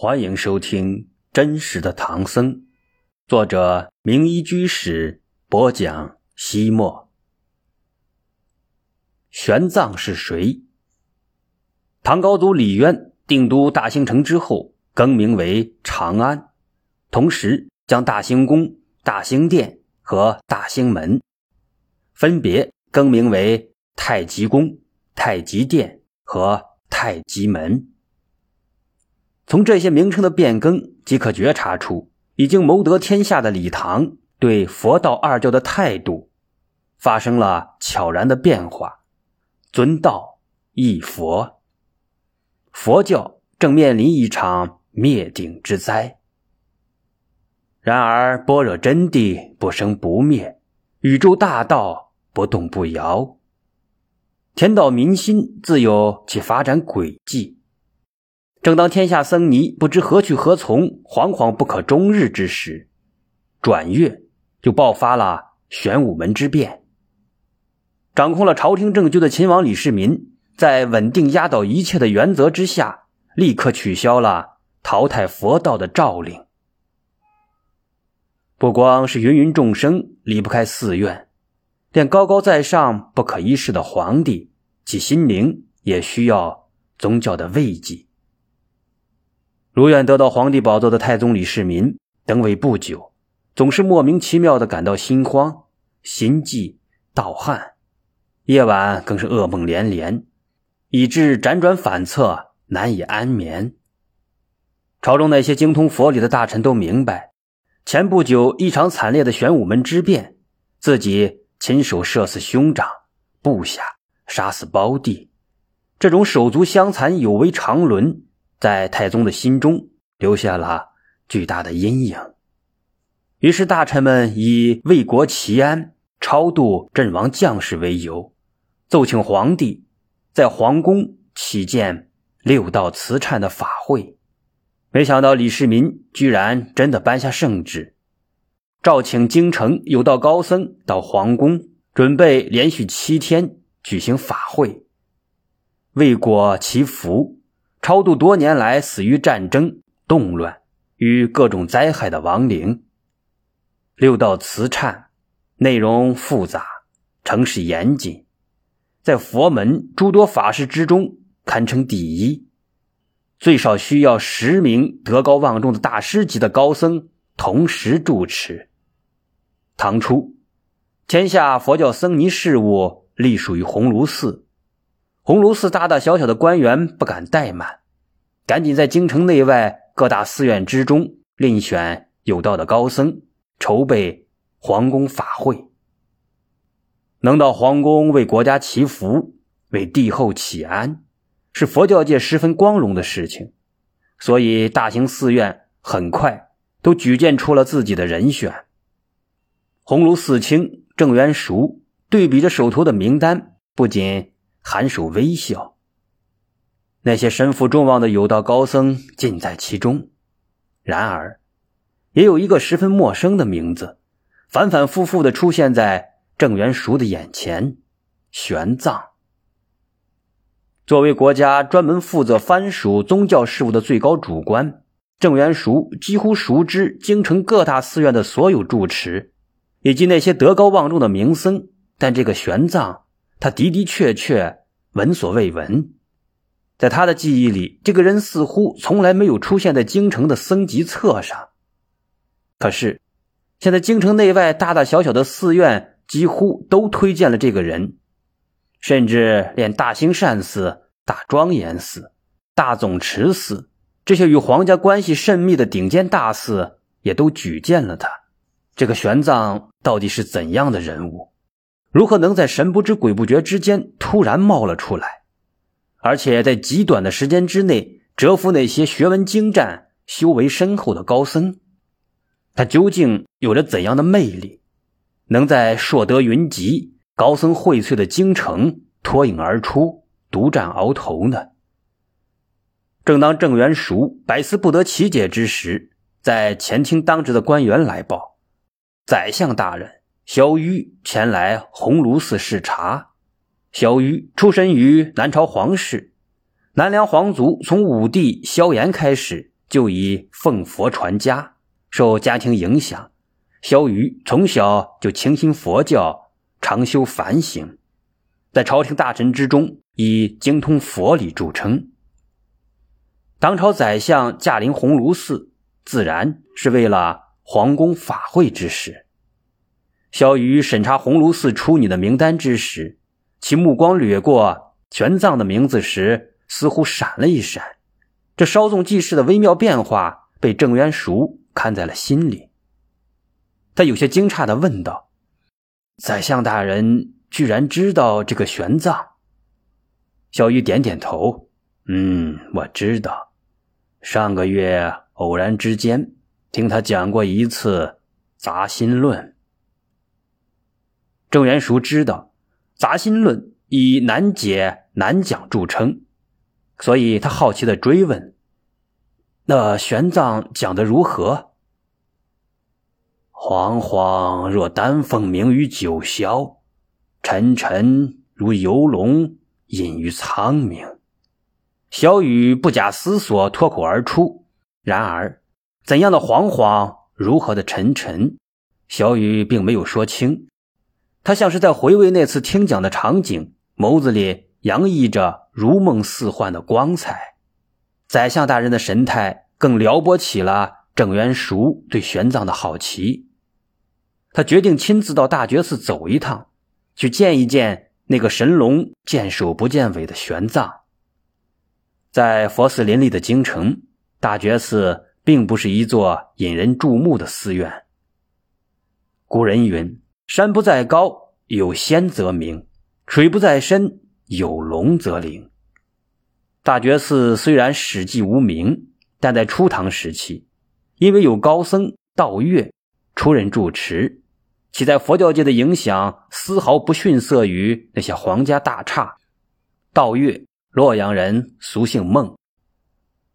欢迎收听《真实的唐僧》，作者名医居士播讲。西莫，玄奘是谁？唐高祖李渊定都大兴城之后，更名为长安，同时将大兴宫、大兴殿和大兴门分别更名为太极宫、太极殿和太极门。从这些名称的变更，即可觉察出已经谋得天下的李唐对佛道二教的态度发生了悄然的变化，尊道义佛，佛教正面临一场灭顶之灾。然而，般若真谛不生不灭，宇宙大道不动不摇，天道民心自有其发展轨迹。正当天下僧尼不知何去何从、惶惶不可终日之时，转月就爆发了玄武门之变。掌控了朝廷政局的秦王李世民，在稳定压倒一切的原则之下，立刻取消了淘汰佛道的诏令。不光是芸芸众生离不开寺院，连高高在上、不可一世的皇帝，其心灵也需要宗教的慰藉。如愿得到皇帝宝座的太宗李世民登位不久，总是莫名其妙的感到心慌、心悸、盗汗，夜晚更是噩梦连连，以致辗转反侧，难以安眠。朝中那些精通佛理的大臣都明白，前不久一场惨烈的玄武门之变，自己亲手射死兄长、部下，杀死胞弟，这种手足相残、有违常伦。在太宗的心中留下了巨大的阴影。于是，大臣们以为国祈安、超度阵亡将士为由，奏请皇帝在皇宫起建六道慈忏的法会。没想到李世民居然真的颁下圣旨，召请京城有道高僧到皇宫，准备连续七天举行法会，为国祈福。超度多年来死于战争、动乱与各种灾害的亡灵。六道慈忏内容复杂，程式严谨，在佛门诸多法事之中堪称第一。最少需要十名德高望重的大师级的高僧同时主持。唐初，天下佛教僧尼事务隶属于鸿胪寺。鸿胪寺大大小小的官员不敢怠慢，赶紧在京城内外各大寺院之中另选有道的高僧，筹备皇宫法会。能到皇宫为国家祈福、为帝后祈安，是佛教界十分光荣的事情。所以，大型寺院很快都举荐出了自己的人选。鸿胪寺卿郑元熟对比着手头的名单，不仅。颔首微笑，那些身负众望的有道高僧尽在其中。然而，也有一个十分陌生的名字，反反复复的出现在郑元熟的眼前——玄奘。作为国家专门负责藩属宗教事务的最高主官，郑元熟几乎熟知京城各大寺院的所有住持，以及那些德高望重的名僧。但这个玄奘。他的的确确闻所未闻，在他的记忆里，这个人似乎从来没有出现在京城的僧籍册上。可是，现在京城内外大大小小的寺院几乎都推荐了这个人，甚至连大兴善寺、大庄严寺、大总持寺这些与皇家关系甚密的顶尖大寺也都举荐了他。这个玄奘到底是怎样的人物？如何能在神不知鬼不觉之间突然冒了出来，而且在极短的时间之内折服那些学问精湛、修为深厚的高僧？他究竟有着怎样的魅力，能在硕德云集、高僧荟萃的京城脱颖而出、独占鳌头呢？正当郑元熟百思不得其解之时，在前厅当值的官员来报：“宰相大人。”萧瑀前来鸿胪寺视察。萧瑀出身于南朝皇室，南梁皇族从武帝萧炎开始就以奉佛传家，受家庭影响，萧瑜从小就倾心佛教，常修梵行，在朝廷大臣之中以精通佛理著称。当朝宰相驾临鸿胪寺，自然是为了皇宫法会之事。萧瑜审查鸿胪寺出女的名单之时，其目光掠过玄奘的名字时，似乎闪了一闪。这稍纵即逝的微妙变化被郑渊熟看在了心里。他有些惊诧地问道：“宰相大人居然知道这个玄奘？”萧雨点点头：“嗯，我知道。”上个月偶然之间听他讲过一次《杂心论》，郑元熟知道《杂心论》以难解难讲著称，所以他好奇的追问：“那玄奘讲的如何？”惶惶若丹凤鸣于九霄，沉沉如游龙隐于苍冥。小雨不假思索脱口而出。然而，怎样的惶惶，如何的沉沉，小雨并没有说清。他像是在回味那次听讲的场景，眸子里洋溢着如梦似幻的光彩。宰相大人的神态更撩拨起了郑元熟对玄奘的好奇。他决定亲自到大觉寺走一趟，去见一见那个神龙见首不见尾的玄奘。在佛寺林立的京城，大觉寺并不是一座引人注目的寺院。古人云：“山不在高，有仙则名；水不在深，有龙则灵。”大觉寺虽然史记无名，但在初唐时期，因为有高僧道月出任住持，其在佛教界的影响丝毫不逊色于那些皇家大刹。道月。洛阳人，俗姓孟。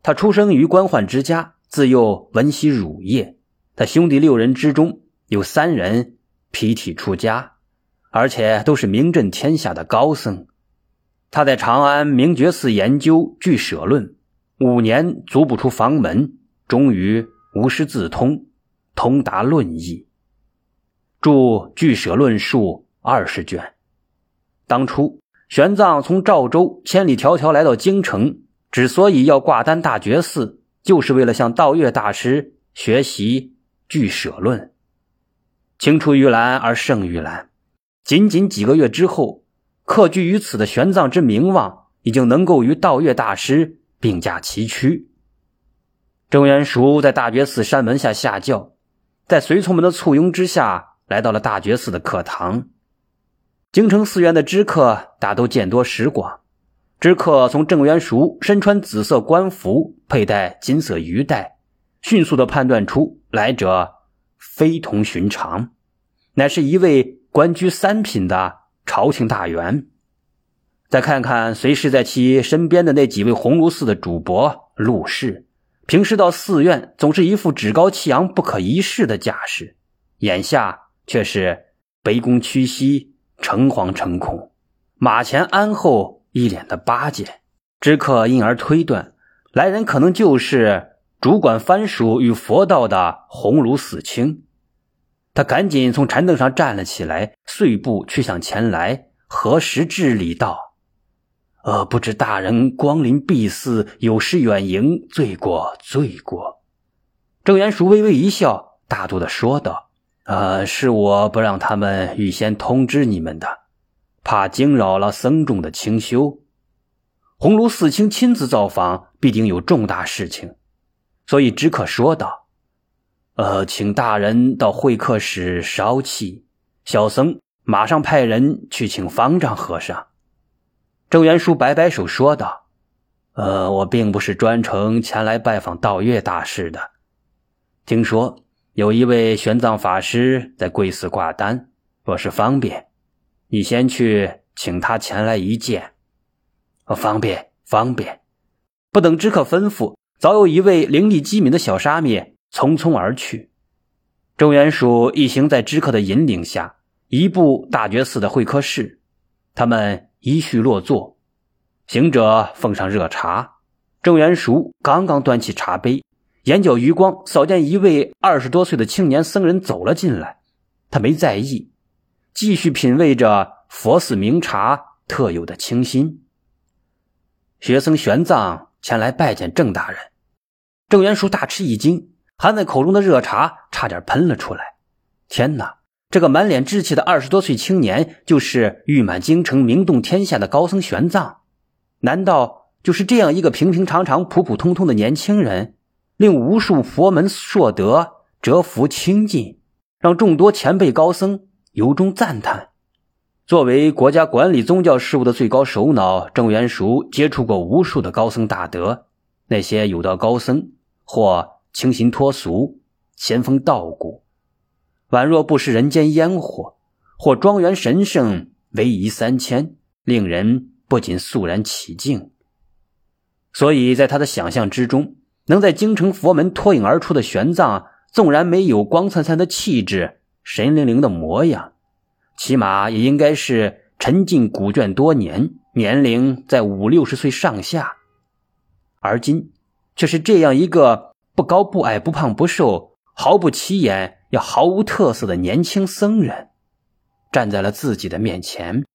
他出生于官宦之家，自幼闻习儒业。他兄弟六人之中有三人披剃出家，而且都是名震天下的高僧。他在长安明觉寺研究《俱舍论》，五年足不出房门，终于无师自通，通达论义，著《俱舍论述》二十卷。当初。玄奘从赵州千里迢迢来到京城，之所以要挂单大觉寺，就是为了向道月大师学习《俱舍论》。青出于蓝而胜于蓝，仅仅几个月之后，客居于此的玄奘之名望已经能够与道月大师并驾齐驱。郑元熟在大觉寺山门下下轿，在随从们的簇拥之下，来到了大觉寺的课堂。京城寺院的知客大都见多识广，知客从郑元熟身穿紫色官服，佩戴金色鱼带，迅速的判断出来者非同寻常，乃是一位官居三品的朝廷大员。再看看随侍在其身边的那几位鸿胪寺的主簿陆氏，平时到寺院总是一副趾高气扬、不可一世的架势，眼下却是卑躬屈膝。诚惶诚恐，马前鞍后，一脸的巴结。知客因而推断，来人可能就是主管藩属与佛道的鸿胪寺卿。他赶紧从禅凳上站了起来，碎步去向前来，何时致礼道：“呃，不知大人光临敝寺，有失远迎，罪过罪过。”郑元熟微微一笑，大度的说道。呃，是我不让他们预先通知你们的，怕惊扰了僧众的清修。鸿胪寺卿亲自造访，必定有重大事情，所以只可说道：“呃，请大人到会客室稍憩，小僧马上派人去请方丈和尚。”郑元叔摆摆手说道：“呃，我并不是专程前来拜访道月大师的，听说。”有一位玄奘法师在贵寺挂单，若是方便，你先去请他前来一见。方便，方便。不等知客吩咐，早有一位灵力机敏的小沙弥匆匆而去。周元蜀一行在知客的引领下，移步大觉寺的会客室。他们依序落座，行者奉上热茶。郑元熟刚刚端起茶杯。眼角余光扫见一位二十多岁的青年僧人走了进来，他没在意，继续品味着佛寺名茶特有的清新。学僧玄奘前来拜见郑大人，郑元叔大吃一惊，含在口中的热茶差点喷了出来。天哪，这个满脸稚气的二十多岁青年，就是誉满京城、名动天下的高僧玄奘？难道就是这样一个平平常常、普普通通的年轻人？令无数佛门硕德折服清净，让众多前辈高僧由衷赞叹。作为国家管理宗教事务的最高首脑，郑元赎接触过无数的高僧大德。那些有道高僧，或清新脱俗、仙风道骨，宛若不食人间烟火；或庄园神圣、威仪三千，令人不禁肃然起敬。所以在他的想象之中。能在京城佛门脱颖而出的玄奘，纵然没有光灿灿的气质、神灵灵的模样，起码也应该是沉浸古卷多年，年龄在五六十岁上下。而今却是这样一个不高不矮、不胖不瘦、毫不起眼也毫无特色的年轻僧人，站在了自己的面前。